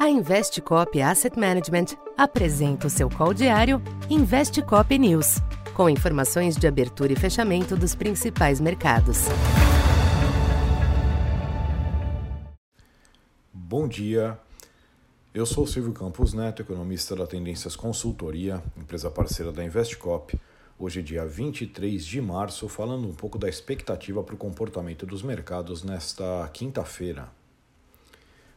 A Investcop Asset Management apresenta o seu call diário Investcop News, com informações de abertura e fechamento dos principais mercados. Bom dia. Eu sou Silvio Campos Neto, economista da Tendências Consultoria, empresa parceira da Investcop. Hoje, dia 23 de março, falando um pouco da expectativa para o comportamento dos mercados nesta quinta-feira.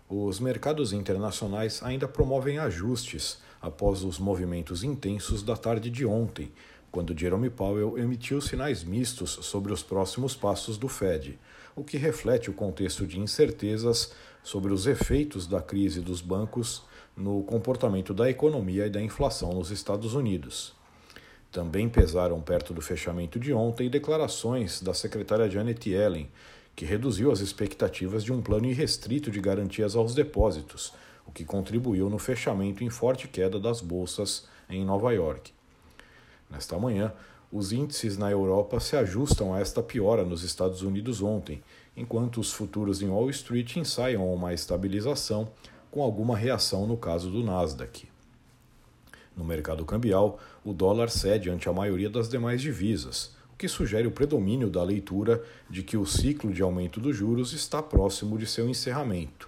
Os mercados internacionais ainda promovem ajustes após os movimentos intensos da tarde de ontem, quando Jerome Powell emitiu sinais mistos sobre os próximos passos do Fed, o que reflete o contexto de incertezas sobre os efeitos da crise dos bancos no comportamento da economia e da inflação nos Estados Unidos. Também pesaram perto do fechamento de ontem declarações da secretária Janet Yellen, que reduziu as expectativas de um plano irrestrito de garantias aos depósitos, o que contribuiu no fechamento em forte queda das bolsas em Nova York. Nesta manhã, os índices na Europa se ajustam a esta piora nos Estados Unidos ontem, enquanto os futuros em Wall Street ensaiam uma estabilização, com alguma reação no caso do Nasdaq. No mercado cambial, o dólar cede ante a maioria das demais divisas, o que sugere o predomínio da leitura de que o ciclo de aumento dos juros está próximo de seu encerramento.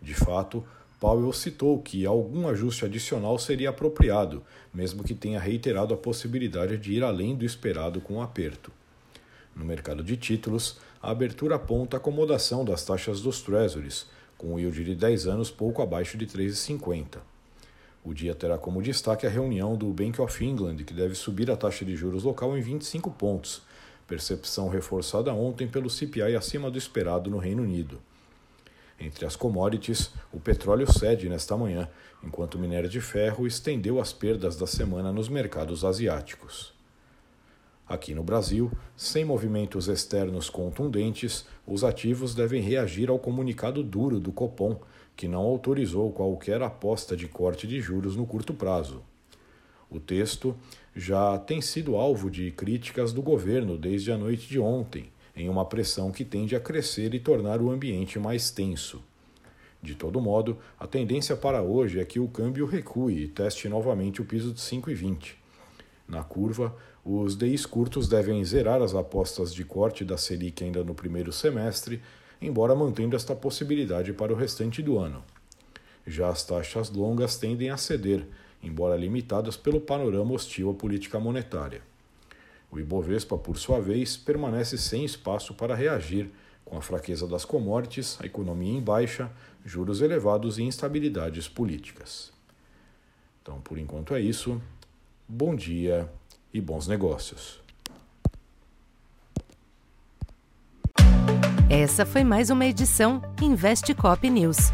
De fato, Powell citou que algum ajuste adicional seria apropriado, mesmo que tenha reiterado a possibilidade de ir além do esperado com o aperto. No mercado de títulos, a abertura aponta acomodação das taxas dos Treasuries, com o yield de 10 anos pouco abaixo de 3,50. O dia terá como destaque a reunião do Bank of England, que deve subir a taxa de juros local em 25 pontos, percepção reforçada ontem pelo CPI acima do esperado no Reino Unido. Entre as commodities, o petróleo cede nesta manhã, enquanto o minério de ferro estendeu as perdas da semana nos mercados asiáticos. Aqui no Brasil, sem movimentos externos contundentes, os ativos devem reagir ao comunicado duro do Copom, que não autorizou qualquer aposta de corte de juros no curto prazo. O texto já tem sido alvo de críticas do governo desde a noite de ontem, em uma pressão que tende a crescer e tornar o ambiente mais tenso. De todo modo, a tendência para hoje é que o câmbio recue e teste novamente o piso de 5,20. Na curva, os DIs curtos devem zerar as apostas de corte da Selic ainda no primeiro semestre embora mantendo esta possibilidade para o restante do ano. Já as taxas longas tendem a ceder, embora limitadas pelo panorama hostil à política monetária. O Ibovespa, por sua vez, permanece sem espaço para reagir, com a fraqueza das commodities, a economia em baixa, juros elevados e instabilidades políticas. Então, por enquanto é isso. Bom dia e bons negócios. Essa foi mais uma edição Investe Cop News.